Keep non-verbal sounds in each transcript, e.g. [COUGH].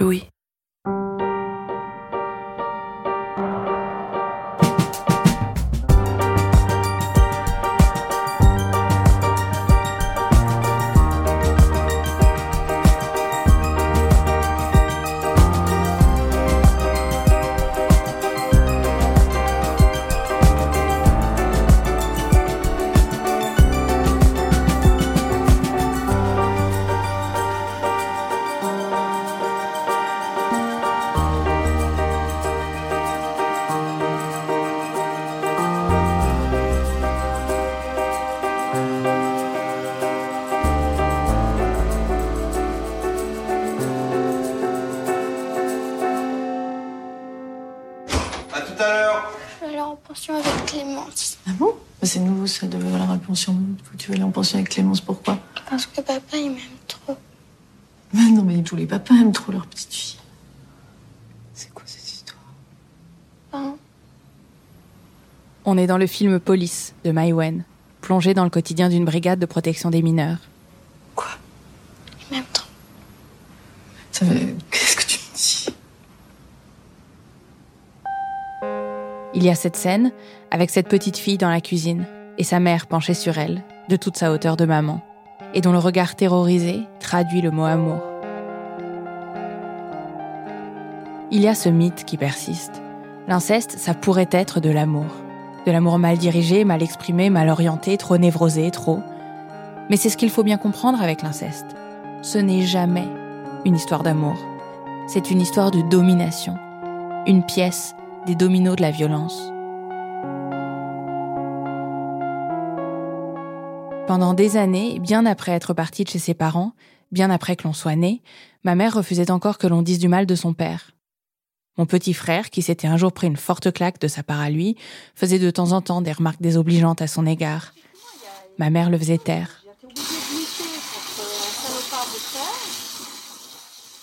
Louis. Est dans le film Police de Mai Wen, plongé dans le quotidien d'une brigade de protection des mineurs. Quoi? Il m'aime trop. Ça veut- Qu'est-ce que tu me dis? Il y a cette scène avec cette petite fille dans la cuisine et sa mère penchée sur elle, de toute sa hauteur de maman, et dont le regard terrorisé traduit le mot amour. Il y a ce mythe qui persiste. L'inceste, ça pourrait être de l'amour. De l'amour mal dirigé, mal exprimé, mal orienté, trop névrosé, trop. Mais c'est ce qu'il faut bien comprendre avec l'inceste. Ce n'est jamais une histoire d'amour. C'est une histoire de domination. Une pièce des dominos de la violence. Pendant des années, bien après être partie de chez ses parents, bien après que l'on soit né, ma mère refusait encore que l'on dise du mal de son père. Mon petit frère, qui s'était un jour pris une forte claque de sa part à lui, faisait de temps en temps des remarques désobligeantes à son égard. Ma mère le faisait taire.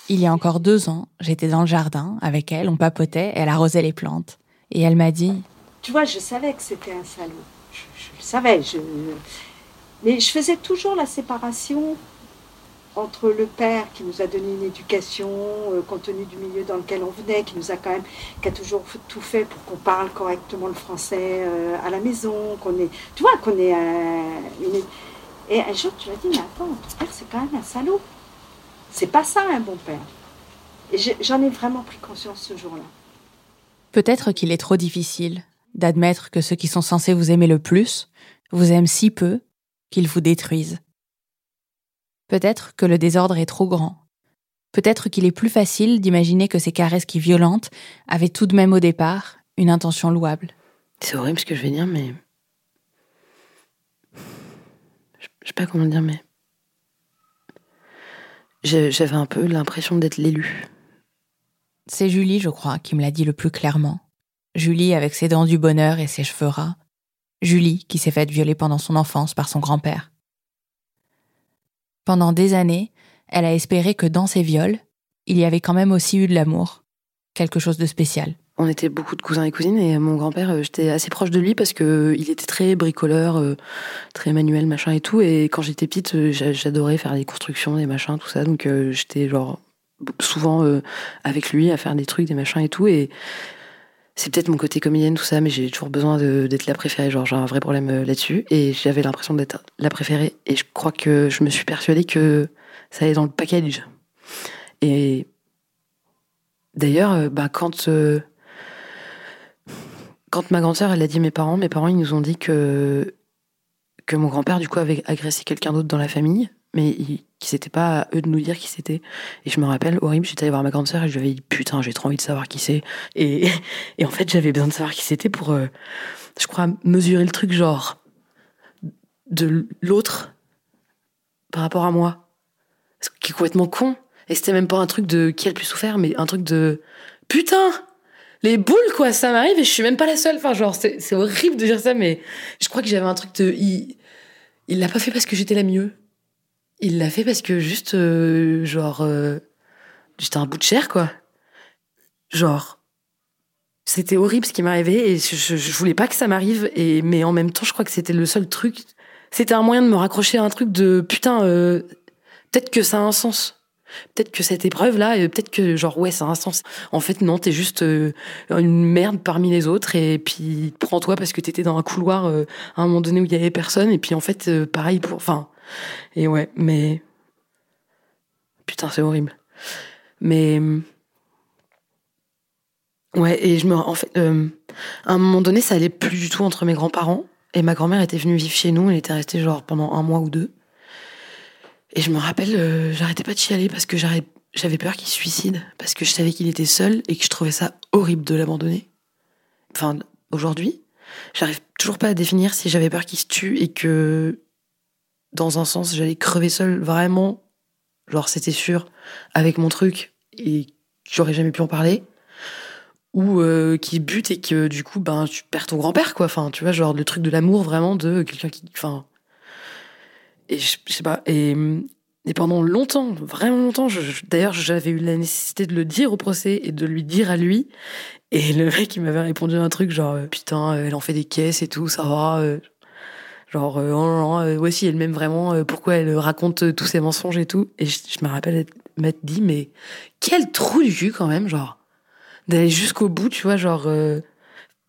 Il y a encore deux ans, j'étais dans le jardin avec elle, on papotait, elle arrosait les plantes. Et elle m'a dit Tu vois, je savais que c'était un salaud. Je, le savais. Mais je faisais toujours la séparation entre le père qui nous a donné une éducation, euh, compte tenu du milieu dans lequel on venait, qui nous a quand même, qui a toujours tout fait pour qu'on parle correctement le français euh, à la maison, qu'on est, tu vois, qu'on est euh. Et un jour, tu m'as dit, mais attends, père, c'est quand même un salaud. C'est pas ça, un bon père. J'en ai vraiment pris conscience ce jour-là. Peut-être qu'il est trop difficile d'admettre que ceux qui sont censés vous aimer le plus vous aiment si peu qu'ils vous détruisent. Peut-être que le désordre est trop grand. Peut-être qu'il est plus facile d'imaginer que ces caresses qui violentent avaient tout de même au départ une intention louable. C'est horrible ce que je vais dire, mais. Je je sais pas comment dire, mais. J'avais un peu l'impression d'être l'élu. C'est Julie, je crois, qui me l'a dit le plus clairement. Julie avec ses dents du bonheur et ses cheveux ras. Julie qui s'est faite violer pendant son enfance par son grand-père. Pendant des années, elle a espéré que dans ces viols, il y avait quand même aussi eu de l'amour. Quelque chose de spécial. On était beaucoup de cousins et cousines et mon grand-père, euh, j'étais assez proche de lui parce que euh, il était très bricoleur, euh, très manuel, machin et tout. Et quand j'étais petite, j'a- j'adorais faire des constructions, des machins, tout ça. Donc j'étais genre souvent avec lui à faire des trucs, des machins et tout. C'est peut-être mon côté comédienne, tout ça, mais j'ai toujours besoin d'être la préférée. Genre j'ai un vrai problème euh, là-dessus. Et j'avais l'impression d'être la préférée. Et je crois que je me suis persuadée que ça allait dans le package. Et d'ailleurs, euh, bah, quand euh, quand ma grande sœur, elle a dit à mes parents, mes parents, ils nous ont dit que, que mon grand-père, du coup, avait agressé quelqu'un d'autre dans la famille, mais que c'était pas à eux de nous dire qui c'était. Et je me rappelle, horrible, j'étais allée voir ma grande sœur et je lui avais dit, putain, j'ai trop envie de savoir qui c'est. Et, [LAUGHS] et en fait, j'avais besoin de savoir qui c'était pour, euh, je crois, mesurer le truc, genre, de l'autre par rapport à moi. Ce qui est complètement con. Et c'était même pas un truc de qui a le plus souffert, mais un truc de, putain! les boules quoi ça m'arrive et je suis même pas la seule enfin genre c'est horrible de dire ça mais je crois que j'avais un truc de il l'a pas fait parce que j'étais la mieux il l'a fait parce que juste euh, genre euh, un bout de chair quoi. Genre c'était horrible ce qui m'arrivait et je, je, voulais pas que ça m'arrive mais en même temps je crois que c'était le seul truc. C'était un moyen de me raccrocher à un truc de putain euh, peut-être que ça a un sens peut-être que cette épreuve-là, euh, peut-être que genre ouais, ça a un sens. En fait, non, t'es juste euh, une merde parmi les autres et puis prends-toi parce que t'étais dans un couloir euh, à un moment donné où il y avait personne et puis en fait, pareil pour, enfin, et ouais, mais putain, c'est horrible. Mais ouais, et je me, en fait, à un moment donné, ça allait plus du tout entre mes grands-parents et ma grand-mère était venue vivre chez nous. Elle était restée genre pendant un mois ou deux. Et je me rappelle, euh, j'arrêtais pas de chialer parce que j'avais peur qu'il se suicide, parce que je savais qu'il était seul et que je trouvais ça horrible de l'abandonner. Enfin, aujourd'hui, j'arrive toujours pas à définir si j'avais peur qu'il se tue et que, dans un sens, j'allais crever seul, vraiment, genre c'était sûr, avec mon truc et j'aurais jamais pu en parler. Ou euh, qu'il bute et que du coup, ben, tu perds ton grand-père, quoi. Enfin, tu vois, genre le truc de l'amour vraiment de quelqu'un qui. Enfin, et je, sais pas. Et, et pendant longtemps, vraiment longtemps, je- d'ailleurs, j'avais eu la nécessité de le dire au procès et de lui dire à lui. Et le mec, il m'avait répondu un truc genre, euh, putain, euh, elle en fait des caisses et tout, ça va. euh. genre, oh, euh, ouais, si elle m'aime vraiment, pourquoi elle raconte tous ses mensonges et tout. Et je, me rappelle être- m'être dit, mais quel trou du cul quand même, genre, d'aller jusqu'au bout, tu vois, genre.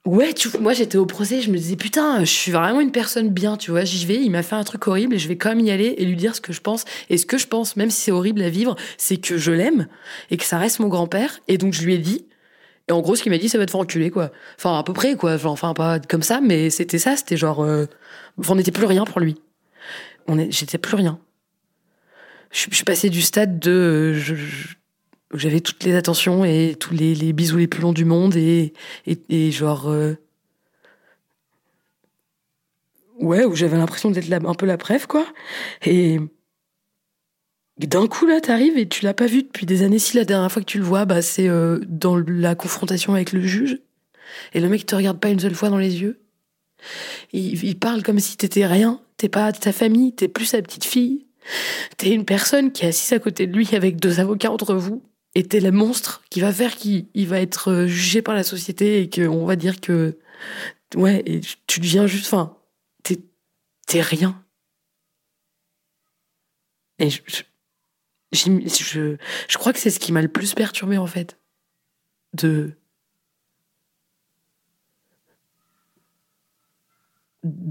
Ouais, tu, moi j'étais au procès, je me disais putain, je suis vraiment une personne bien, tu vois, j'y vais, il m'a fait un truc horrible et je vais quand même y aller et lui dire ce que je pense. Et ce que je pense, même si c'est horrible à vivre, c'est que je l'aime et que ça reste mon grand-père. Et donc je lui ai dit, et en gros ce qu'il m'a dit, ça va te faire enculer, quoi. Enfin, à peu près, quoi. Enfin, pas comme ça, mais c'était ça, c'était genre, euh, on n'était plus rien pour lui. On est, j'étais plus rien. Je, suis passée du stade de, je- je- j'avais toutes les attentions et tous les, bisous les plus longs du monde et, et, genre euh, ouais où j'avais l'impression d'être un peu la preuve quoi. Et d'un coup là t'arrives et tu l'as pas vu depuis des années. Si la dernière fois que tu le vois bah c'est euh, dans la confrontation avec le juge. Et le mec te regarde pas une seule fois dans les yeux. Il, il parle comme si t'étais rien. T'es pas sa famille. T'es plus sa petite fille. T'es une personne qui est assise à côté de lui avec deux avocats entre vous et t'es le monstre qui va faire qu'il il va être euh, jugé par la société et qu'on va dire que ouais et tu deviens juste enfin t'es t'es rien. Et je, je, je, crois que c'est ce qui m'a le plus perturbé en fait. De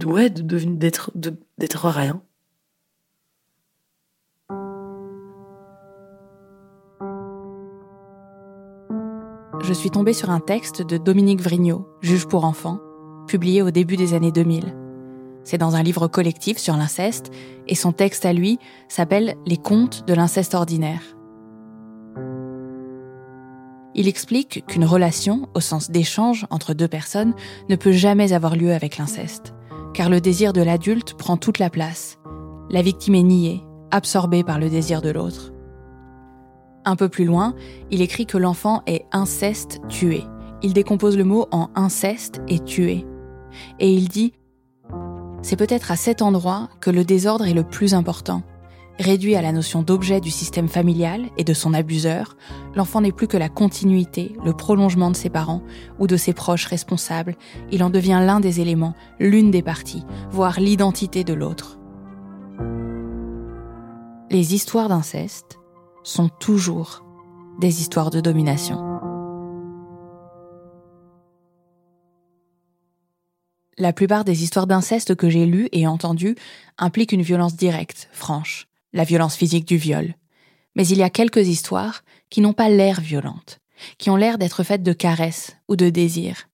ouais de d'être de- d'être rien je suis tombée sur un texte de Dominique Vrignot, juge pour enfants, publié au début des années 2000. C'est dans un livre collectif sur l'inceste, et son texte à lui s'appelle Les contes de l'inceste ordinaire. Il explique qu'une relation, au sens d'échange entre deux personnes, ne peut jamais avoir lieu avec l'inceste, car le désir de l'adulte prend toute la place. La victime est niée, absorbée par le désir de l'autre. Un peu plus loin, il écrit que l'enfant est inceste tué. Il décompose le mot en inceste et tué. Et il dit C'est peut-être à cet endroit que le désordre est le plus important. Réduit à la notion d'objet du système familial et de son abuseur, l'enfant n'est plus que la continuité, le prolongement de ses parents ou de ses proches responsables. Il en devient l'un des éléments, l'une des parties, voire l'identité de l'autre. Les histoires d'inceste sont toujours des histoires de domination. La plupart des histoires d'inceste que j'ai lues et entendues impliquent une violence directe, franche, la violence physique du viol. Mais il y a quelques histoires qui n'ont pas l'air violentes, qui ont l'air d'être faites de caresses ou de désirs.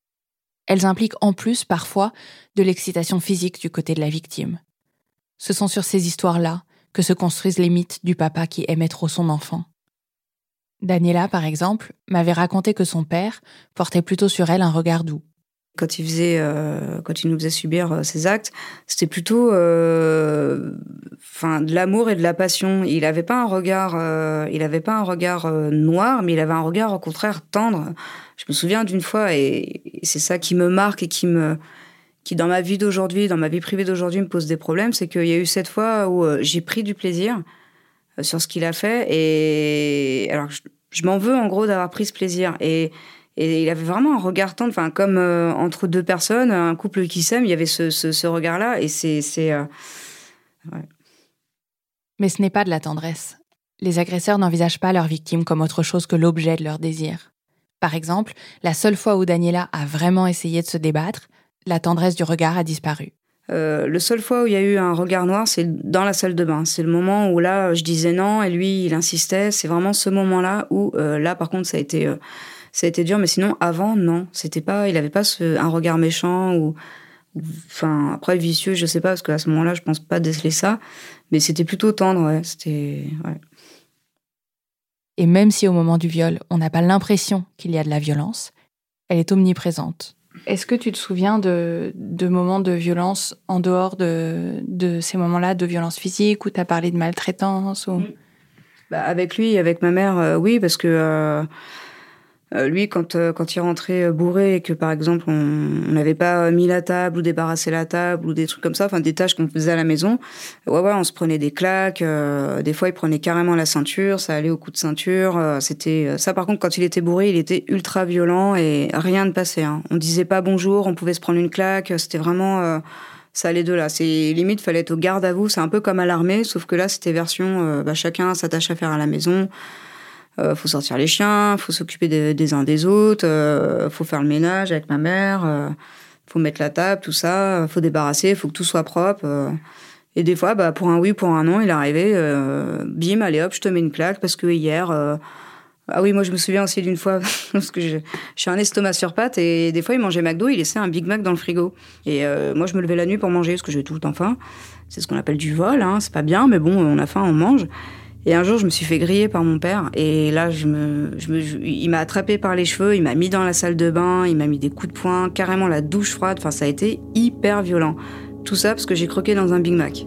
Elles impliquent en plus parfois de l'excitation physique du côté de la victime. Ce sont sur ces histoires-là que se construisent les mythes du papa qui aimait trop son enfant. Daniela, par exemple, m'avait raconté que son père portait plutôt sur elle un regard doux. Quand il faisait, euh, quand il nous faisait subir euh, ces actes, c'était plutôt, euh, de l'amour et de la passion. Il n'avait pas un regard, euh, il avait pas un regard noir, mais il avait un regard au contraire tendre. Je me souviens d'une fois, et c'est ça qui me marque et qui me, qui dans ma vie d'aujourd'hui, dans ma vie privée d'aujourd'hui, me pose des problèmes, c'est qu'il y a eu cette fois où euh, j'ai pris du plaisir euh, sur ce qu'il a fait, et alors je, m'en veux en gros d'avoir pris ce plaisir et et il avait vraiment un regard tendre, enfin, comme euh, entre deux personnes, un couple qui s'aime, il y avait ce, ce, regard-là. Et c'est. euh. Mais ce n'est pas de la tendresse. les agresseurs n'envisagent pas leur victime comme autre chose que l'objet de leur désir. Par exemple, la seule fois où Daniela a vraiment essayé de se débattre, la tendresse du regard a disparu. Euh, le seul fois où il y a eu un regard noir, c'est dans la salle de bain. C'est le moment où là, je disais non et lui, il insistait. C'est vraiment ce moment-là où euh, là, par contre, ça a été, euh, ça a été dur. Mais sinon, avant, non, c'était pas, il avait pas ce, un regard méchant ou, enfin, après vicieux, je sais pas parce qu'à ce moment-là, je pense pas déceler ça. Mais c'était plutôt tendre, ouais. C'était, ouais. Et même si au moment du viol, on n'a pas l'impression qu'il y a de la violence, elle est omniprésente. Est-ce que tu te souviens de, moments de violence en dehors de, ces moments-là de violence physique où tu as parlé de maltraitance ou... Bah, avec lui, avec ma mère, euh, oui, parce que euh, euh, lui, quand, euh, quand il rentrait euh, bourré et que, par exemple, on n'avait pas mis la table ou débarrassé la table ou des trucs comme ça, enfin des tâches qu'on faisait à la maison, ouais, ouais, on se prenait des claques. euh, des fois, il prenait carrément la ceinture, ça allait au coup de ceinture. euh, C'était euh, ça. Par contre, quand il était bourré, il était ultra violent et rien ne passait. Hein. On disait pas bonjour, on pouvait se prendre une claque. C'était vraiment euh, ça allait de là. C'est limite, fallait être au garde à vous. C'est un peu comme à l'armée, sauf que là, c'était version euh, bah, chacun s'attache à faire à la maison. Euh, faut sortir les chiens, faut s'occuper des, uns des autres, euh, faut faire le ménage avec ma mère, euh, faut mettre la table, tout ça, faut débarrasser, faut que tout soit propre. euh. Et des fois, bah, pour un oui, pour un non, il arrivait, euh, bim, allez hop, je te mets une claque parce que hier. euh, ah oui, moi je me souviens aussi d'une fois [LAUGHS] parce que je, je suis un estomac sur pattes et des fois il mangeait McDo, il laissait un Big Mac dans le frigo. Et moi je me levais la nuit pour manger parce que j'ai tout le temps faim. C'est ce qu'on appelle du vol, hein, c'est pas bien, mais bon, on a faim, on mange. Et un jour, je me suis fait griller par mon père. Et là, je il m'a attrapé par les cheveux, il m'a mis dans la salle de bain, il m'a mis des coups de poing, carrément la douche froide. Enfin, ça a été hyper violent. Tout ça parce que j'ai croqué dans un Big Mac.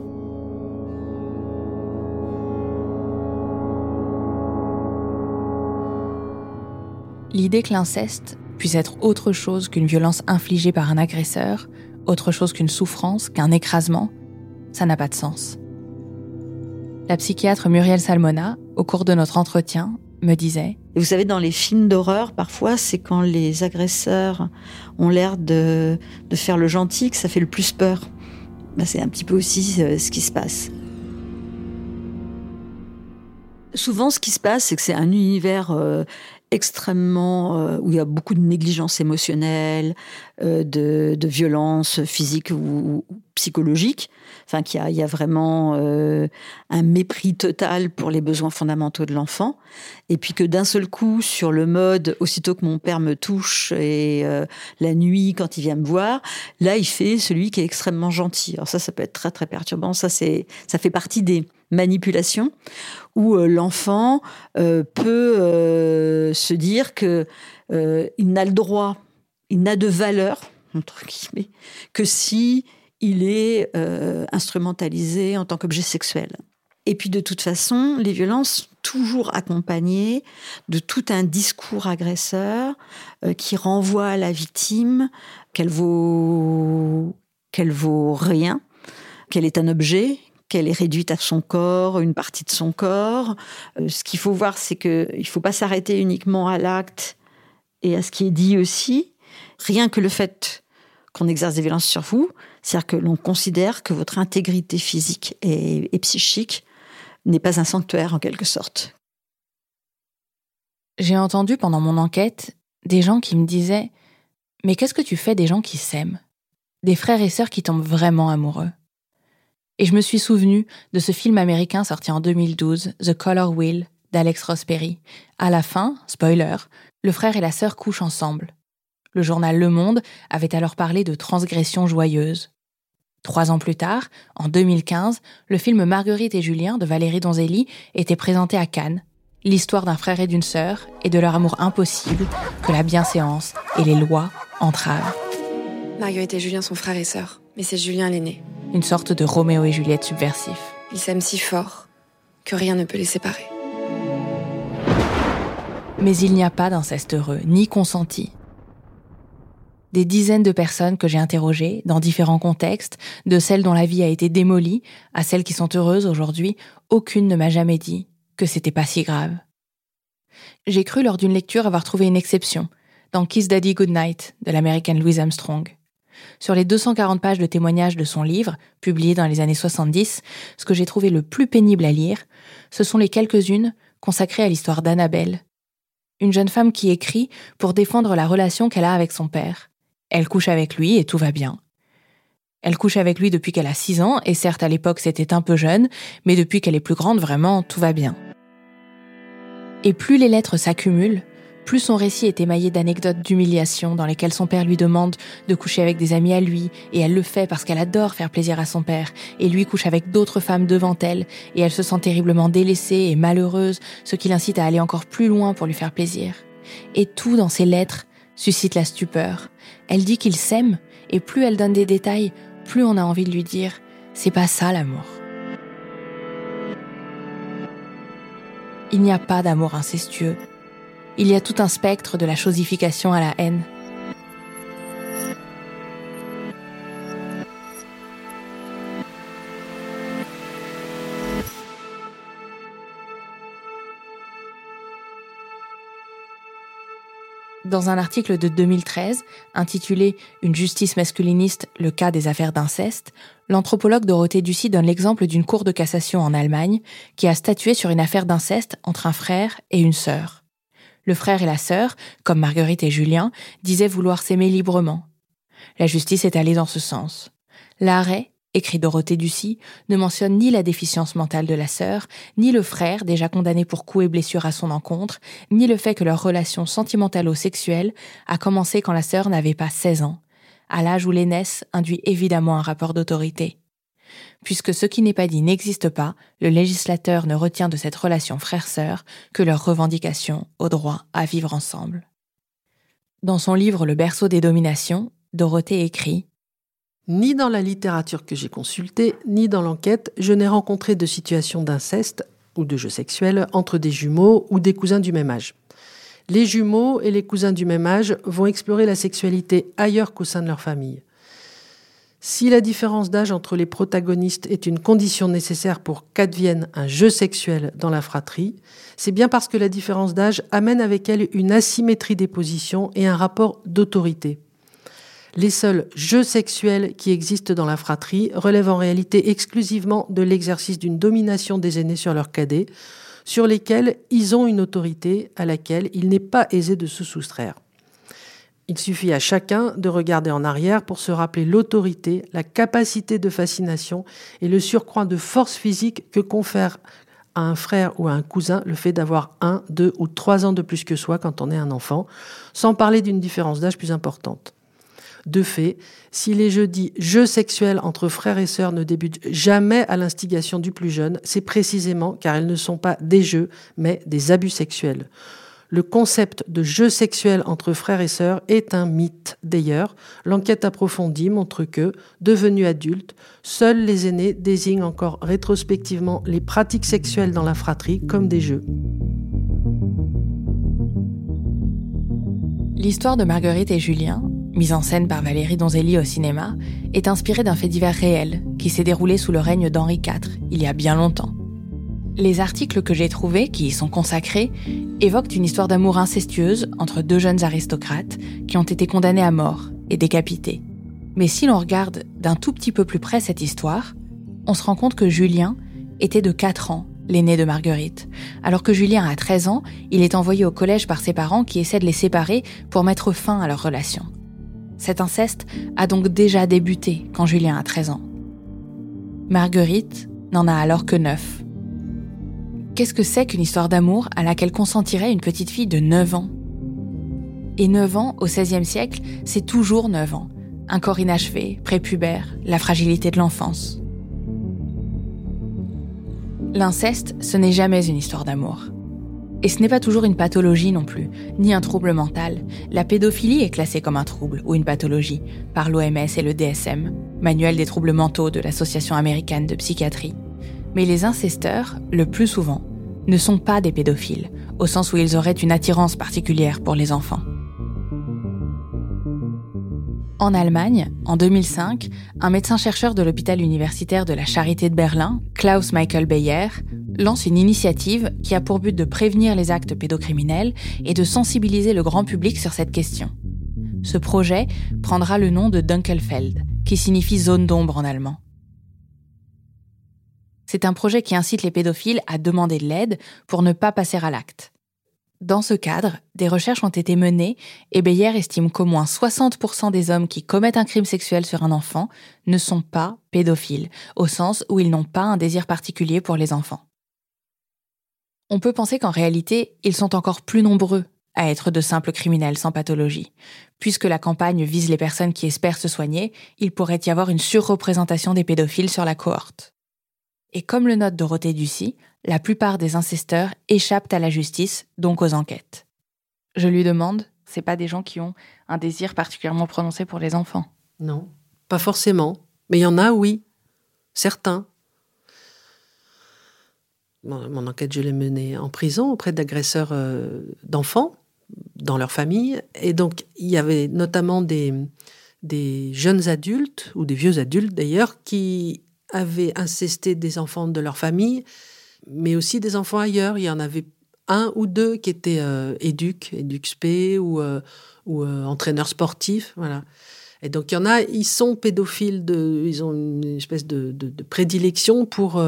L'idée que l'inceste puisse être autre chose qu'une violence infligée par un agresseur, autre chose qu'une souffrance, qu'un écrasement, ça n'a pas de sens. La psychiatre Muriel Salmona, au cours de notre entretien, me disait vous savez, dans les films d'horreur, parfois, c'est quand les agresseurs ont l'air de, de faire le gentil que ça fait le plus peur. Ben, c'est un petit peu aussi euh, ce qui se passe. Souvent, ce qui se passe, c'est que c'est un univers euh, extrêmement euh, où il y a beaucoup de négligence émotionnelle, de, de violence physique ou psychologique. Enfin, qu'il y a, vraiment euh, un mépris total pour les besoins fondamentaux de l'enfant. Et puis que d'un seul coup, sur le mode, aussitôt que mon père me touche et euh, la nuit quand il vient me voir, là, il fait celui qui est extrêmement gentil. Alors ça, ça peut être très très perturbant. Ça, c'est, ça fait partie des manipulations où euh, l'enfant peut se dire que il n'a le droit, il n'a de valeur entre guillemets que si il est euh, instrumentalisé en tant qu'objet sexuel. Et puis de toute façon, les violences sont toujours accompagnées de tout un discours agresseur euh, qui renvoie à la victime qu'elle vaut qu'elle vaut rien, qu'elle est un objet, qu'elle est réduite à son corps, une partie de son corps. Euh, ce qu'il faut voir, c'est que il faut pas s'arrêter uniquement à l'acte et à ce qui est dit aussi. Rien que le fait qu'on exerce des violences sur vous, c'est-à-dire que l'on considère que votre intégrité physique et, psychique n'est pas un sanctuaire en quelque sorte. J'ai entendu pendant mon enquête des gens qui me disaient Mais qu'est-ce que tu fais des gens qui s'aiment? Des frères et sœurs qui tombent vraiment amoureux. Et je me suis souvenu de ce film américain sorti en 2012, The Color Wheel, d'Alex Ross Perry. À la fin, spoiler, le frère et la sœur couchent ensemble. Le journal Le Monde avait alors parlé de transgression joyeuse. Trois ans plus tard, en 2015, le film Marguerite et Julien de Valérie Donzelli était présenté à Cannes. L'histoire d'un frère et d'une sœur et de leur amour impossible que la bienséance et les lois entravent. Marguerite et Julien sont frères et sœurs, mais c'est Julien l'aîné. Une sorte de Roméo et Juliette subversif. Ils s'aiment si fort que rien ne peut les séparer. Mais il n'y a pas d'inceste heureux, ni consenti. Des dizaines de personnes que j'ai interrogées, dans différents contextes, de celles dont la vie a été démolie à celles qui sont heureuses aujourd'hui, aucune ne m'a jamais dit que c'était pas si grave. J'ai cru lors d'une lecture avoir trouvé une exception, dans Kiss Daddy Goodnight de l'américaine Louise Armstrong. Sur les 240 pages de témoignages de son livre, publié dans les années 70, ce que j'ai trouvé le plus pénible à lire, ce sont les quelques-unes consacrées à l'histoire d'Annabelle. Une jeune femme qui écrit pour défendre la relation qu'elle a avec son père. Elle couche avec lui et tout va bien. Elle couche avec lui depuis qu'elle a 6 ans, et certes à l'époque c'était un peu jeune, mais depuis qu'elle est plus grande, vraiment, tout va bien. Et plus les lettres s'accumulent, plus son récit est émaillé d'anecdotes d'humiliation dans lesquelles son père lui demande de coucher avec des amis à lui, et elle le fait parce qu'elle adore faire plaisir à son père, et lui couche avec d'autres femmes devant elle, et elle se sent terriblement délaissée et malheureuse, ce qui l'incite à aller encore plus loin pour lui faire plaisir. Et tout dans ses lettres suscite la stupeur. Elle dit qu'il s'aime, et plus elle donne des détails, plus on a envie de lui dire c'est pas ça l'amour. Il n'y a pas d'amour incestueux. Il y a tout un spectre de la chosification à la haine. Dans un article de 2013, intitulé Une justice masculiniste, le cas des affaires d'inceste, l'anthropologue Dorothée Ducy donne l'exemple d'une cour de cassation en Allemagne qui a statué sur une affaire d'inceste entre un frère et une sœur. Le frère et la sœur, comme Marguerite et Julien, disaient vouloir s'aimer librement. La justice est allée dans ce sens. L'arrêt écrit Dorothée Ducy, ne mentionne ni la déficience mentale de la sœur, ni le frère, déjà condamné pour coups et blessures à son encontre, ni le fait que leur relation sentimentalo-sexuelle a commencé quand la sœur n'avait pas 16 ans, à l'âge où l'aînesse induit évidemment un rapport d'autorité. Puisque ce qui n'est pas dit n'existe pas, le législateur ne retient de cette relation frère-sœur que leur revendication au droit à vivre ensemble. Dans son livre Le berceau des dominations, Dorothée écrit ni dans la littérature que j'ai consultée, ni dans l'enquête, je n'ai rencontré de situations d'inceste ou de jeux sexuels entre des jumeaux ou des cousins du même âge. Les jumeaux et les cousins du même âge vont explorer la sexualité ailleurs qu'au sein de leur famille. Si la différence d'âge entre les protagonistes est une condition nécessaire pour qu'advienne un jeu sexuel dans la fratrie, c'est bien parce que la différence d'âge amène avec elle une asymétrie des positions et un rapport d'autorité. Les seuls jeux sexuels qui existent dans la fratrie relèvent en réalité exclusivement de l'exercice d'une domination des aînés sur leurs cadets, sur lesquels ils ont une autorité à laquelle il n'est pas aisé de se soustraire. Il suffit à chacun de regarder en arrière pour se rappeler l'autorité, la capacité de fascination et le surcroît de force physique que confère à un frère ou à un cousin le fait d'avoir un, deux ou trois ans de plus que soi quand on est un enfant, sans parler d'une différence d'âge plus importante. De fait, si les jeux dits jeux sexuels entre frères et sœurs ne débutent jamais à l'instigation du plus jeune, c'est précisément car ils ne sont pas des jeux, mais des abus sexuels. Le concept de jeu sexuel entre frères et sœurs est un mythe. D'ailleurs, l'enquête approfondie montre que, devenus adultes, seuls les aînés désignent encore rétrospectivement les pratiques sexuelles dans la fratrie comme des jeux. L'histoire de Marguerite et Julien mise en scène par Valérie Donzelli au cinéma, est inspirée d'un fait divers réel qui s'est déroulé sous le règne d'Henri IV, il y a bien longtemps. Les articles que j'ai trouvés, qui y sont consacrés, évoquent une histoire d'amour incestueuse entre deux jeunes aristocrates qui ont été condamnés à mort et décapités. Mais si l'on regarde d'un tout petit peu plus près cette histoire, on se rend compte que Julien était de 4 ans, l'aîné de Marguerite. Alors que Julien a 13 ans, il est envoyé au collège par ses parents qui essaient de les séparer pour mettre fin à leur relation. Cet inceste a donc déjà débuté quand Julien a 13 ans. Marguerite n'en a alors que 9. Qu'est-ce que c'est qu'une histoire d'amour à laquelle consentirait une petite fille de 9 ans? Et 9 ans, au XVIe siècle, c'est toujours 9 ans. Un corps inachevé, prépubère, la fragilité de l'enfance. L'inceste, ce n'est jamais une histoire d'amour. Et ce n'est pas toujours une pathologie non plus, ni un trouble mental. La pédophilie est classée comme un trouble ou une pathologie par l'OMS et le DSM, manuel des troubles mentaux de l'Association américaine de psychiatrie. Mais les incesteurs, le plus souvent, ne sont pas des pédophiles, au sens où ils auraient une attirance particulière pour les enfants. En Allemagne, en 2005, un médecin-chercheur de l'hôpital universitaire de la Charité de Berlin, Klaus Michael Beyer, lance une initiative qui a pour but de prévenir les actes pédocriminels et de sensibiliser le grand public sur cette question. Ce projet prendra le nom de Dunkelfeld, qui signifie zone d'ombre en allemand. C'est un projet qui incite les pédophiles à demander de l'aide pour ne pas passer à l'acte. Dans ce cadre, des recherches ont été menées et Beyer estime qu'au moins 60% des hommes qui commettent un crime sexuel sur un enfant ne sont pas pédophiles, au sens où ils n'ont pas un désir particulier pour les enfants. On peut penser qu'en réalité, ils sont encore plus nombreux à être de simples criminels sans pathologie. Puisque la campagne vise les personnes qui espèrent se soigner, il pourrait y avoir une surreprésentation des pédophiles sur la cohorte. Et comme le note Dorothée Ducy, la plupart des incesteurs échappent à la justice, donc aux enquêtes. Je lui demande, c'est pas des gens qui ont un désir particulièrement prononcé pour les enfants? Non, pas forcément. Mais il y en a, oui. Certains. Mon, enquête, je l'ai menée en prison auprès d'agresseurs euh, d'enfants dans leur famille. Et donc, il y avait notamment des, jeunes adultes, ou des vieux adultes d'ailleurs, qui avaient incesté des enfants de leur famille, mais aussi des enfants ailleurs. Il y en avait un ou deux qui étaient euh, éduques, éduxp ou, euh, ou euh, entraîneurs sportifs. Voilà. Et donc, il y en a, ils sont pédophiles, ils ont une espèce de, de prédilection pour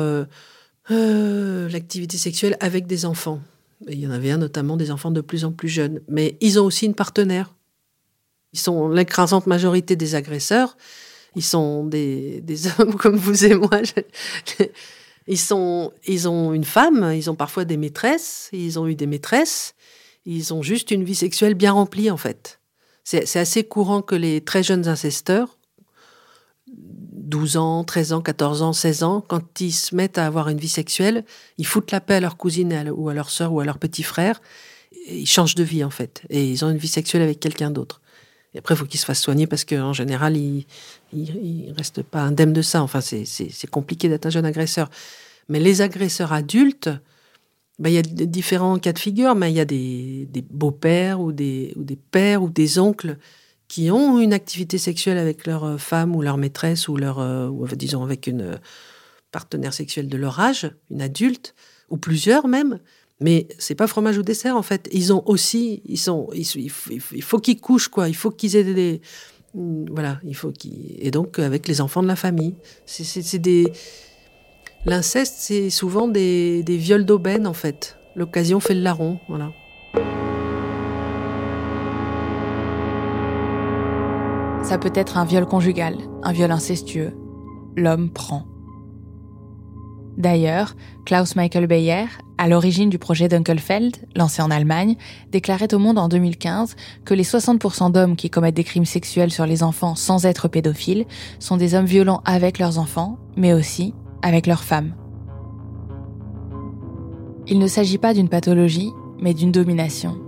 l'activité sexuelle avec des enfants il y en avait un notamment des enfants de plus en plus jeunes. Mais ils ont aussi une partenaire. Ils sont l'écrasante majorité des agresseurs. Ils sont des, [LAUGHS] hommes comme vous et moi. [LAUGHS] Ils, sont, ils ont une femme, ils ont parfois des maîtresses, ils ont eu des maîtresses. Ils ont juste une vie sexuelle bien remplie, en fait. C'est assez courant que les très jeunes incesteurs 12 ans, 13 ans, 14 ans, 16 ans, quand ils se mettent à avoir une vie sexuelle, ils foutent la paix à leur cousine ou à leur sœur ou à leur petit frère. ils changent de vie, en fait. Et ils ont une vie sexuelle avec quelqu'un d'autre. Et après, il faut qu'ils se fassent soigner parce qu'en général, ils ne restent pas indemnes de ça. Enfin, c'est compliqué d'être un jeune agresseur. Mais les agresseurs adultes, ben, il y a différents cas de figure, mais il y a des, beaux-pères ou des, ou des pères ou des oncles qui ont une activité sexuelle avec leur euh, femme ou leur maîtresse ou leur, euh, disons avec une euh, partenaire sexuelle de leur âge, une adulte ou plusieurs même. Mais c'est pas fromage ou dessert en fait. Ils ont aussi, ils sont, il faut qu'ils couchent quoi. Il faut qu'ils aient des, voilà, il faut qu'ils et donc avec les enfants de la famille. C'est des l'inceste, c'est souvent des, des viols d'aubaine en fait. L'occasion fait le larron, voilà. Ça peut être un viol conjugal, un viol incestueux. L'homme prend. D'ailleurs, Klaus Michael Beyer, à l'origine du projet Dunkelfeld, lancé en Allemagne, déclarait au monde en 2015 que les 60% d'hommes qui commettent des crimes sexuels sur les enfants sans être pédophiles sont des hommes violents avec leurs enfants, mais aussi avec leurs femmes. Il ne s'agit pas d'une pathologie, mais d'une domination.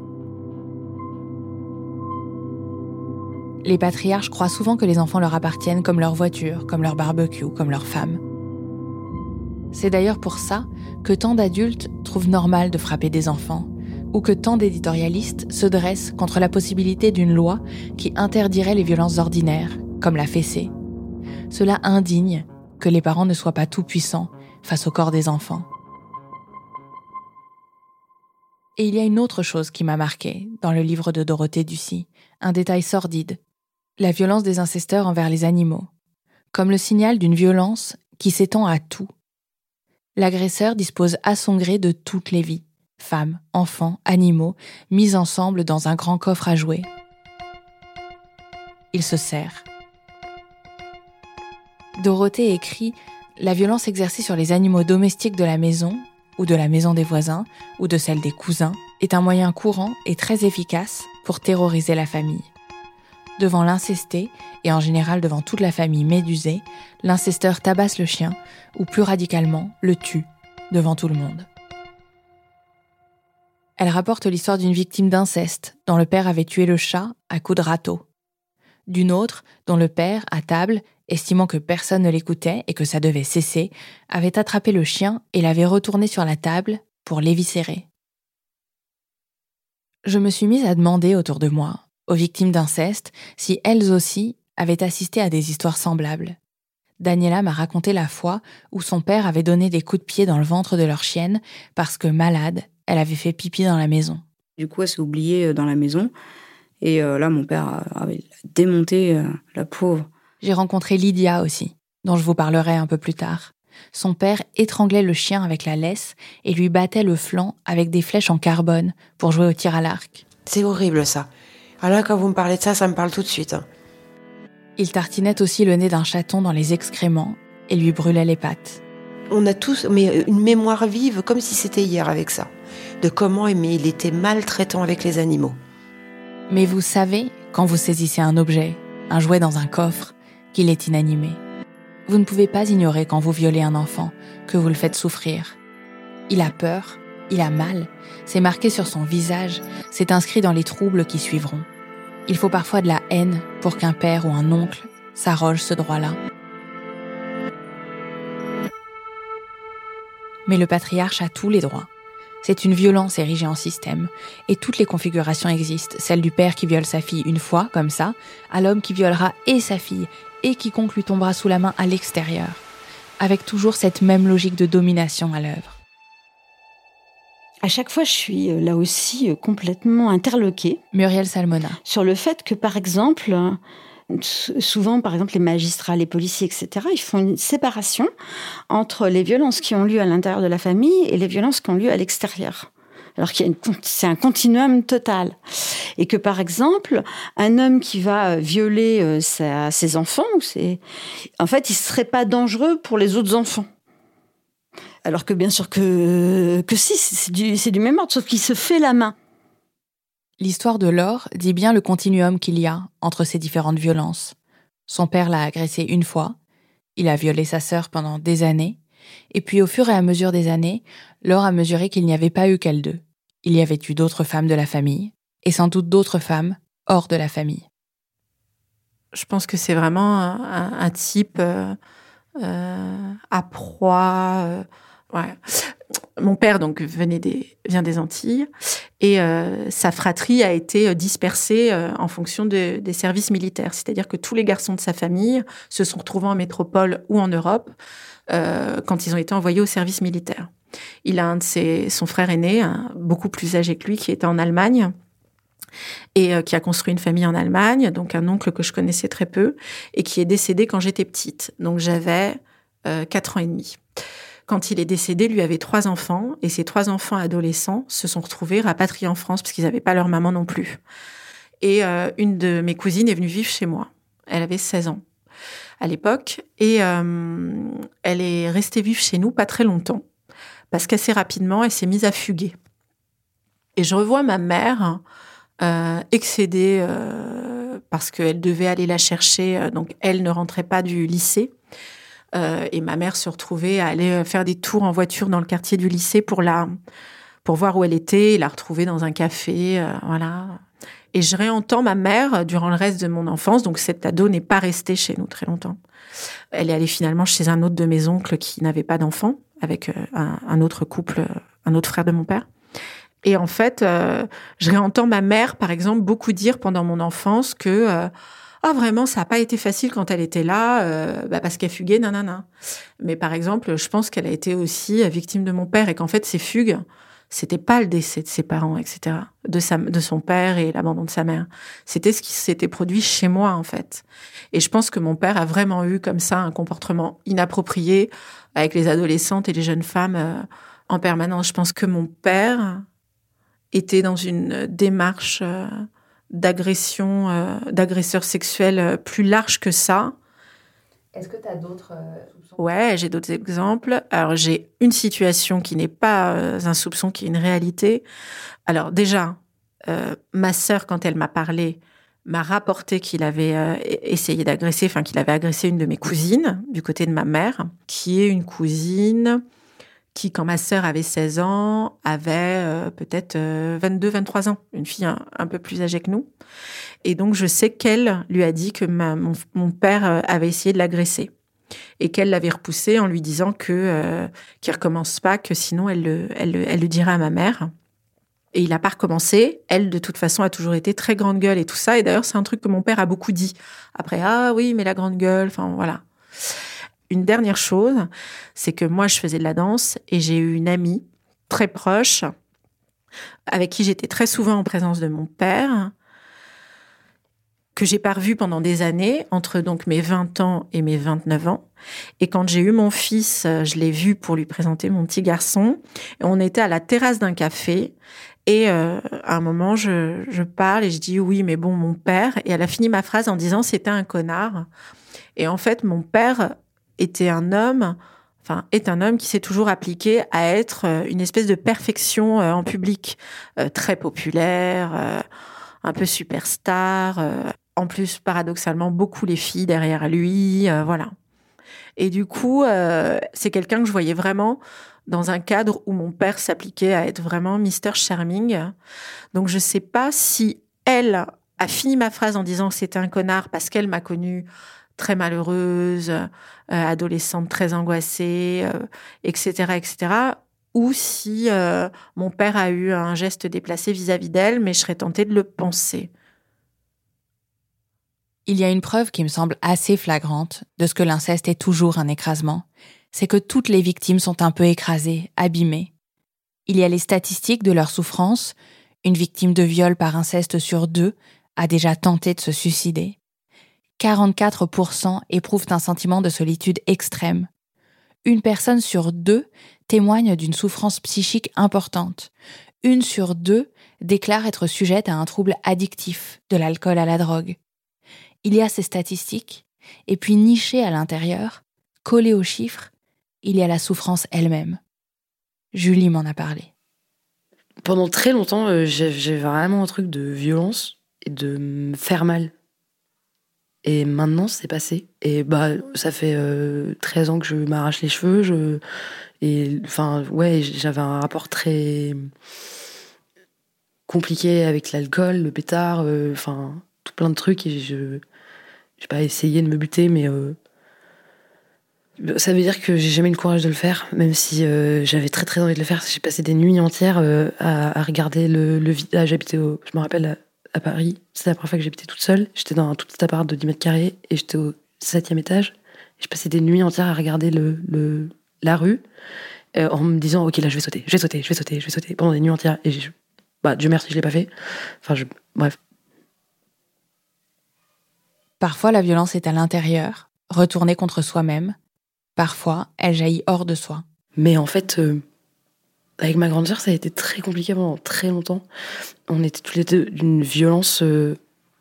Les patriarches croient souvent que les enfants leur appartiennent comme leur voiture, comme leur barbecue, comme leur femme. C'est d'ailleurs pour ça que tant d'adultes trouvent normal de frapper des enfants, ou que tant d'éditorialistes se dressent contre la possibilité d'une loi qui interdirait les violences ordinaires, comme la fessée. Cela indigne que les parents ne soient pas tout-puissants face au corps des enfants. Et il y a une autre chose qui m'a marqué dans le livre de Dorothée Ducy, un détail sordide la violence des incesteurs envers les animaux, comme le signal d'une violence qui s'étend à tout. L'agresseur dispose à son gré de toutes les vies, femmes, enfants, animaux, mis ensemble dans un grand coffre à jouer. Il se sert. Dorothée écrit La violence exercée sur les animaux domestiques de la maison, ou de la maison des voisins, ou de celle des cousins, est un moyen courant et très efficace pour terroriser la famille. Devant l'incesté, et en général devant toute la famille médusée, l'incesteur tabasse le chien, ou plus radicalement, le tue, devant tout le monde. Elle rapporte l'histoire d'une victime d'inceste, dont le père avait tué le chat à coups de râteau. D'une autre, dont le père, à table, estimant que personne ne l'écoutait et que ça devait cesser, avait attrapé le chien et l'avait retourné sur la table pour l'éviscérer. Je me suis mise à demander autour de moi aux victimes d'inceste si elles aussi avaient assisté à des histoires semblables. Daniela m'a raconté la fois où son père avait donné des coups de pied dans le ventre de leur chienne parce que malade, elle avait fait pipi dans la maison. Du coup, elle s'est oubliée euh, dans la maison. Et euh, là, mon père a, a démonté euh, la pauvre. J'ai rencontré Lydia aussi, dont je vous parlerai un peu plus tard. Son père étranglait le chien avec la laisse et lui battait le flanc avec des flèches en carbone pour jouer au tir à l'arc. C'est horrible ça. Ah là, quand vous me parlez de ça, ça me parle tout de suite. hein. Il tartinait aussi le nez d'un chaton dans les excréments et lui brûlait les pattes. On a tous mais une mémoire vive, comme si c'était hier avec ça, de comment mais il était maltraitant avec les animaux. Mais vous savez, quand vous saisissez un objet, un jouet dans un coffre, qu'il est inanimé. Vous ne pouvez pas ignorer quand vous violez un enfant que vous le faites souffrir. Il a peur, il a mal, c'est marqué sur son visage, c'est inscrit dans les troubles qui suivront. Il faut parfois de la haine pour qu'un père ou un oncle s'arroge ce droit-là. Mais le patriarche a tous les droits. C'est une violence érigée en système, et toutes les configurations existent, celle du père qui viole sa fille une fois, comme ça, à l'homme qui violera et sa fille, et quiconque lui tombera sous la main à l'extérieur, avec toujours cette même logique de domination à l'œuvre. À chaque fois, je suis euh, là aussi euh, complètement interloquée. Muriel Salmona. Sur le fait que, par exemple, souvent, par exemple, les magistrats, les policiers, etc., ils font une séparation entre les violences qui ont lieu à l'intérieur de la famille et les violences qui ont lieu à l'extérieur. Alors qu'il y a une, c'est un continuum total. Et que, par exemple, un homme qui va euh, violer sa- ses enfants, ou ses- en fait, il serait pas dangereux pour les autres enfants. Alors que bien sûr que, que si, c'est du, c'est du même ordre, sauf qu'il se fait la main. L'histoire de Laure dit bien le continuum qu'il y a entre ces différentes violences. Son père l'a agressée une fois, il a violé sa sœur pendant des années, et puis au fur et à mesure des années, Laure a mesuré qu'il n'y avait pas eu qu'elle deux. Il y avait eu d'autres femmes de la famille, et sans doute d'autres femmes hors de la famille. Je pense que c'est vraiment un, un- un type euh, euh, à proie. euh, Mon père donc venait des, vient des Antilles et euh, sa fratrie a été euh, dispersée euh, en fonction de- des services militaires. C'est-à-dire que tous les garçons de sa famille se sont retrouvés en métropole ou en Europe quand ils ont été envoyés au service militaire. Il a un de ses, son frère aîné, beaucoup plus âgé que lui, qui était en Allemagne et qui a construit une famille en Allemagne, donc un oncle que je connaissais très peu, et qui est décédé quand j'étais petite. Donc j'avais quatre ans et demi. Quand il est décédé, lui avait trois enfants, et ces trois enfants adolescents se sont retrouvés rapatriés en France parce qu'ils n'avaient pas leur maman non plus. Et euh, une de mes cousines est venue vivre chez moi. Elle avait 16 ans à l'époque, et euh, elle est restée vivre chez nous pas très longtemps, parce qu'assez rapidement, elle s'est mise à fuguer. Et je revois ma mère euh, excédée parce qu'elle devait aller la chercher, donc elle ne rentrait pas du lycée. Euh, et ma mère se retrouvait à aller euh, faire des tours en voiture dans le quartier du lycée pour la pour voir où elle était, et la retrouver dans un café, euh, voilà. Et je réentends ma mère durant le reste de mon enfance, donc cette ado n'est pas restée chez nous très longtemps. Elle est allée finalement chez un autre de mes oncles qui n'avait pas d'enfant, avec un, autre couple, un autre frère de mon père. Et en fait, je réentends ma mère, par exemple, beaucoup dire pendant mon enfance que ah vraiment ça n'a pas été facile quand elle était là, euh, bah, parce qu'elle fuguait, nanana. Mais par exemple, je pense qu'elle a été aussi euh, victime de mon père et qu'en fait ces fugues, c'était pas le décès de ses parents, etc., de sa, de son père et l'abandon de sa mère. C'était ce qui s'était produit chez moi en fait. Et je pense que mon père a vraiment eu comme ça un comportement inapproprié avec les adolescentes et les jeunes femmes euh, en permanence. Je pense que mon père était dans une démarche euh, d'agression, euh, d'agresseur sexuel euh, plus large que ça. Est-ce que tu as d'autres soupçons? Ouais, j'ai d'autres exemples. Alors, j'ai une situation qui n'est pas euh, un soupçon, qui est une réalité. Alors, déjà, euh, ma sœur, quand elle m'a parlé, m'a rapporté qu'il avait euh, essayé d'agresser, enfin, qu'il avait agressé une de mes cousines, du côté de ma mère, qui est une cousine qui, quand ma sœur avait 16 ans, avait euh, peut-être 22, 23 ans, une fille un, peu plus âgée que nous. Et donc, je sais qu'elle lui a dit que mon, père euh, avait essayé de l'agresser et qu'elle l'avait repoussé en lui disant que euh, qu'il recommence pas, que sinon elle le, elle, le, elle le dirait à ma mère. Et il n'a pas recommencé. Elle, de toute façon, a toujours été très grande gueule et tout ça. Et d'ailleurs, c'est un truc que mon père a beaucoup dit. Après, ah oui, mais la grande gueule, enfin voilà. Une dernière chose, c'est que moi, je faisais de la danse et j'ai eu une amie très proche avec qui j'étais très souvent en présence de mon père que j'ai pas revu pendant des années, entre donc mes 20 ans et mes 29 ans. Et quand j'ai eu mon fils, je l'ai vu pour lui présenter mon petit garçon. On était à la terrasse d'un café. Et euh, à un moment, je, je parle et je dis oui, mais bon, mon père. Et elle a fini ma phrase en disant c'était un connard. Et en fait, mon père était un homme, enfin, est un homme qui s'est toujours appliqué à être euh, une espèce de perfection en public, très populaire, un peu superstar en plus, paradoxalement, beaucoup les filles derrière lui, euh, voilà. Et du coup, euh, c'est quelqu'un que je voyais vraiment dans un cadre où mon père s'appliquait à être vraiment Mr. Charming. Donc, je sais pas si elle a fini ma phrase en disant que c'était un connard parce qu'elle m'a connue très malheureuse, euh, adolescente très angoissée, etc., etc. Ou si mon père a eu un geste déplacé vis-à-vis d'elle, mais je serais tentée de le penser il y a une preuve qui me semble assez flagrante de ce que l'inceste est toujours un écrasement, c'est que toutes les victimes sont un peu écrasées, abîmées. Il y a les statistiques de leur souffrance. Une victime de viol par inceste sur deux a déjà tenté de se suicider. 44% éprouvent un sentiment de solitude extrême. Une personne sur deux témoigne d'une souffrance psychique importante. Une sur deux déclare être sujette à un trouble addictif, de l'alcool à la drogue il y a ces statistiques, et puis niché à l'intérieur, collé aux chiffres, il y a la souffrance elle-même. Julie m'en a parlé. Pendant très longtemps, euh, j'ai vraiment un truc de violence et de faire mal. Et maintenant, c'est passé. Et bah, ça fait 13 euh, ans que je m'arrache les cheveux. Je... Et enfin, ouais, j'avais un rapport très compliqué avec l'alcool, le pétard, euh, enfin, tout plein de trucs. Et je, j'ai pas essayé de me buter, mais euh, ça veut dire que j'ai jamais eu le courage de le faire, même si j'avais très très envie de le faire. J'ai passé des nuits entières à, regarder le, le vide. j'habitais, je me rappelle, à, Paris. C'était la première fois que j'habitais toute seule. J'étais dans un tout petit appart de 10 mètres carrés et j'étais au septième étage. Et je passais des nuits entières à regarder le, le la rue en me disant ok là je vais sauter, je vais sauter, je vais sauter, je vais sauter pendant des nuits entières. Et je, bah Dieu merci je l'ai pas fait. Enfin je, bref. Parfois, la violence est à l'intérieur, retournée contre soi-même. Parfois, elle jaillit hors de soi. Mais en fait, euh, avec ma grande sœur, ça a été très compliqué pendant très longtemps. On était tous les deux d'une violence euh,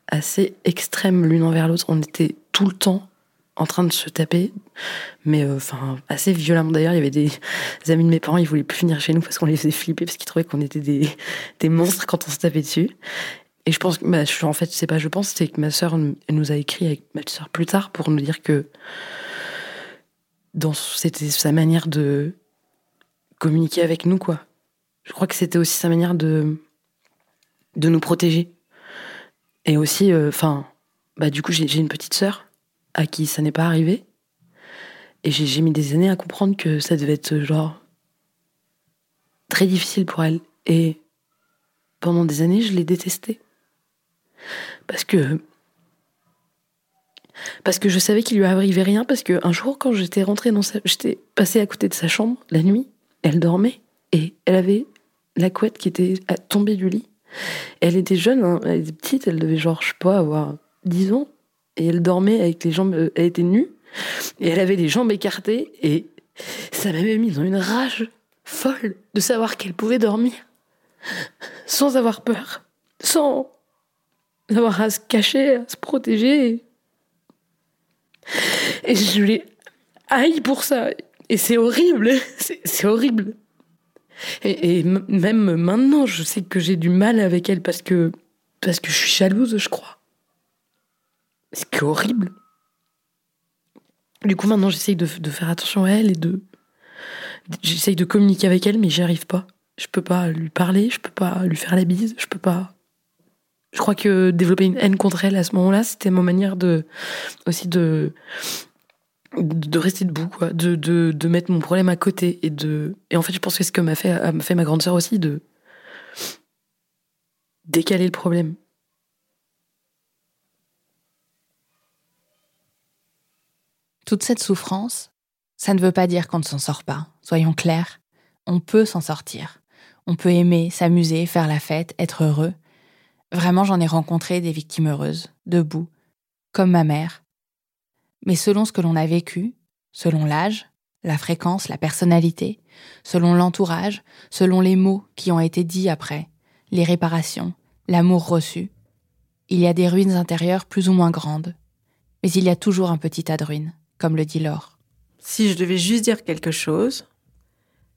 assez extrême l'une envers l'autre. On était tout le temps en train de se taper, mais euh, enfin assez violemment. D'ailleurs, il y avait des, [LAUGHS] amis de mes parents, ils voulaient plus venir chez nous parce qu'on les faisait flipper parce qu'ils trouvaient qu'on était des, [LAUGHS] des monstres quand on se tapait dessus. Et je pense que, bah, en fait, c'est pas je pense, c'est que ma sœur nous a écrit avec ma sœur plus tard pour nous dire que dans c'était sa manière de communiquer avec nous, quoi. Je crois que c'était aussi sa manière de de nous protéger. Et aussi, euh, enfin, bah du coup, j'ai une petite sœur à qui ça n'est pas arrivé. Et j'ai mis des années à comprendre que ça devait être genre très difficile pour elle. Et pendant des années, je l'ai détestée. Parce que. Parce que je savais qu'il lui arrivait rien, parce qu'un jour, quand j'étais rentrée dans sa. J'étais passée à côté de sa chambre, la nuit, elle dormait, et elle avait la couette qui était tombée du lit. Elle était jeune, hein, elle était petite, elle devait genre, je sais pas, avoir 10 ans, et elle dormait avec les jambes. Euh, elle était nue, et elle avait les jambes écartées, et ça m'avait mis dans une rage folle de savoir qu'elle pouvait dormir sans avoir peur, sans d'avoir à se cacher, à se protéger. Et je l'ai haï pour ça. Et c'est horrible, [LAUGHS] c'est horrible. Et, même maintenant, je sais que j'ai du mal avec elle parce que, parce que je suis jalouse, je crois. C'est horrible. Du coup, maintenant, j'essaye de, faire attention à elle et de. J'essaye de communiquer avec elle, mais j'y arrive pas. Je peux pas lui parler, je peux pas lui faire la bise, je peux pas. Je crois que développer une haine contre elle à ce moment-là, c'était ma manière de aussi de de rester debout, quoi, de, de, de, mettre mon problème à côté et de et en fait, je pense que ce que m'a fait fait ma grande sœur aussi de décaler le problème. Toute cette souffrance, ça ne veut pas dire qu'on ne s'en sort pas. Soyons clairs, on peut s'en sortir. On peut aimer, s'amuser, faire la fête, être heureux. Vraiment, j'en ai rencontré des victimes heureuses, debout, comme ma mère. Mais selon ce que l'on a vécu, selon l'âge, la fréquence, la personnalité, selon l'entourage, selon les mots qui ont été dits après, les réparations, l'amour reçu, il y a des ruines intérieures plus ou moins grandes. Mais il y a toujours un petit tas de ruines, comme le dit Laure. Si je devais juste dire quelque chose,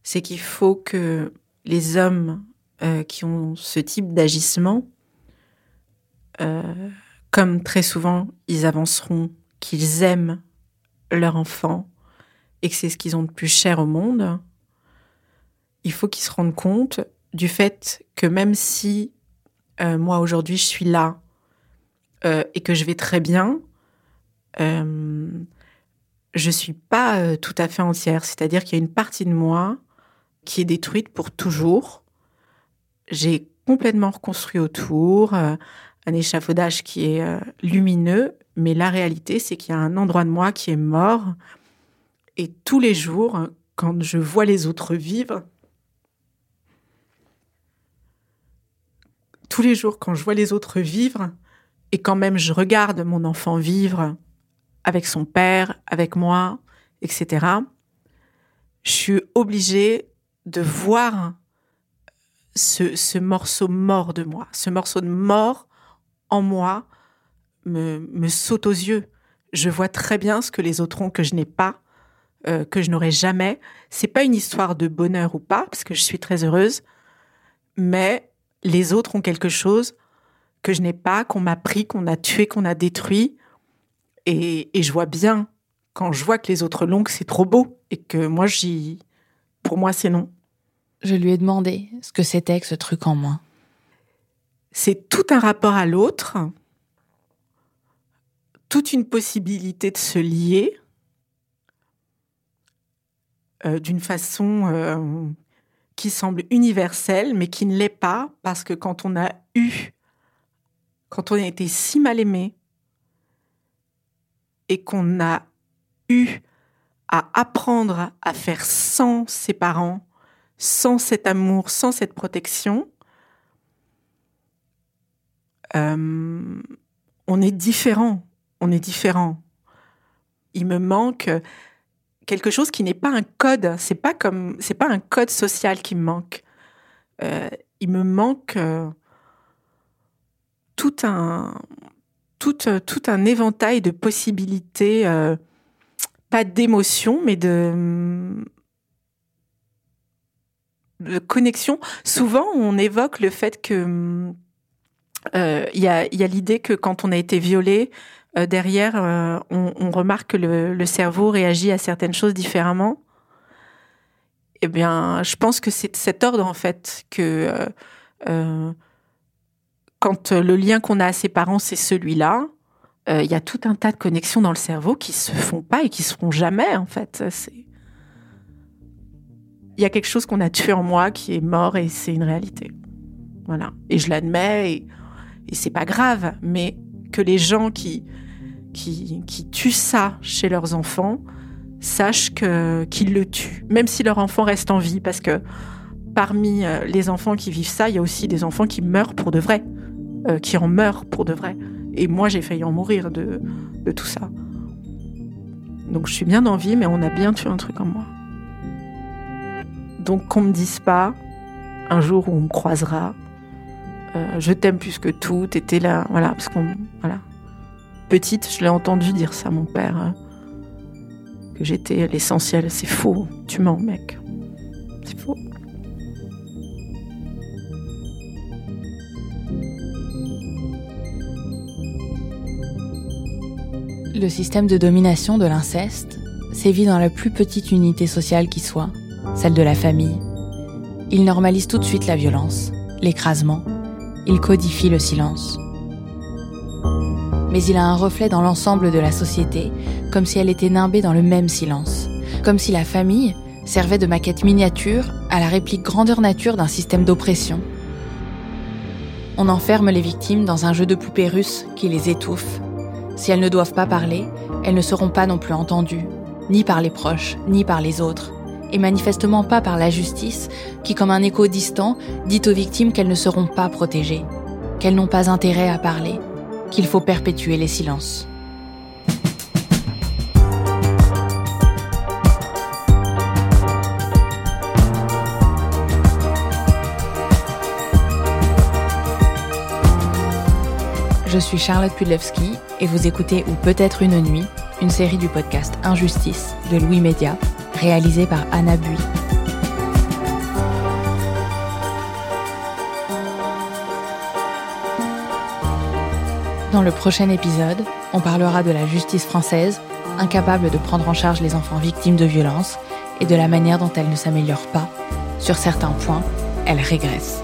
c'est qu'il faut que les hommes euh, qui ont ce type d'agissement, euh, comme très souvent ils avanceront, qu'ils aiment leur enfant et que c'est ce qu'ils ont de plus cher au monde, il faut qu'ils se rendent compte du fait que même si euh, moi aujourd'hui je suis là et que je vais très bien, euh, je suis pas tout à fait entière. C'est-à-dire qu'il y a une partie de moi qui est détruite pour toujours. J'ai complètement reconstruit autour un échafaudage qui est lumineux, mais la réalité, c'est qu'il y a un endroit de moi qui est mort. Et tous les jours, quand je vois les autres vivre, tous les jours, quand je vois les autres vivre, et quand même je regarde mon enfant vivre avec son père, avec moi, etc., je suis obligée de voir ce, ce, morceau mort de moi, ce morceau de mort en moi me, me saute aux yeux. Je vois très bien ce que les autres ont que je n'ai pas, euh, que je n'aurai jamais. C'est pas une histoire de bonheur ou pas, parce que je suis très heureuse, mais les autres ont quelque chose que je n'ai pas, qu'on m'a pris, qu'on a tué, qu'on a détruit. Et, et, je vois bien, quand je vois que les autres l'ont, que c'est trop beau et que moi, j'y. Pour moi, c'est non. Je lui ai demandé ce que c'était que ce truc en moi. C'est tout un rapport à l'autre, toute une possibilité de se lier euh, d'une façon euh, qui semble universelle, mais qui ne l'est pas, parce que quand on a eu, quand on a été si mal aimé, et qu'on a eu à apprendre à faire sans ses parents, sans cet amour, sans cette protection, euh, on est différent. On est différent. Il me manque quelque chose qui n'est pas un code. C'est pas comme, c'est pas un code social qui me manque. Euh, il me manque euh, tout un, tout, tout un éventail de possibilités, euh, pas d'émotions, mais de, de connexion. Souvent, on évoque le fait que il y a, y a l'idée que quand on a été violé, euh, derrière, euh, on, remarque que le, cerveau réagit à certaines choses différemment. Eh bien, je pense que c'est cet ordre, en fait, que euh, quand le lien qu'on a à ses parents, c'est celui-là, il y a tout un tas de connexions dans le cerveau qui se font pas et qui se feront jamais, en fait. Il y a quelque chose qu'on a tué en moi qui est mort et c'est une réalité. Voilà. Et je l'admets et, et c'est pas grave, mais que les gens qui, qui, qui tuent ça chez leurs enfants sachent qu'ils le tuent, même si leur enfant reste en vie, parce que parmi euh, les enfants qui vivent ça, il y a aussi des enfants qui meurent pour de vrai, euh, qui en meurent pour de vrai. Et moi, j'ai failli en mourir de, de tout ça. Donc je suis bien en vie, mais on a bien tué un truc en moi. Donc qu'on me dise pas, un jour où on me croisera, euh, je t'aime plus que tout, t'étais là, voilà, parce qu'on, voilà. Petite, je l'ai entendu dire ça, mon père, hein, que j'étais l'essentiel. C'est faux, tu mens, mec. C'est faux. Le système de domination de l'inceste sévit dans la plus petite unité sociale qui soit, celle de la famille. Il normalise tout de suite la violence, l'écrasement, il codifie le silence. Mais il a un reflet dans l'ensemble de la société, comme si elle était nimbée dans le même silence, comme si la famille servait de maquette miniature à la réplique grandeur nature d'un système d'oppression. On enferme les victimes dans un jeu de poupées russes qui les étouffe. Si elles ne doivent pas parler, elles ne seront pas non plus entendues, ni par les proches, ni par les autres et manifestement pas par la justice, qui, comme un écho distant, dit aux victimes qu'elles ne seront pas protégées, qu'elles n'ont pas intérêt à parler, qu'il faut perpétuer les silences. Je suis Charlotte Pudlewski et vous écoutez Ou peut-être une nuit, une série du podcast Injustice de Louis Média, réalisée par Anna Buis. Dans le prochain épisode, on parlera de la justice française, incapable de prendre en charge les enfants victimes de violences, et de la manière dont elle ne s'améliore pas. Sur certains points, elle régresse.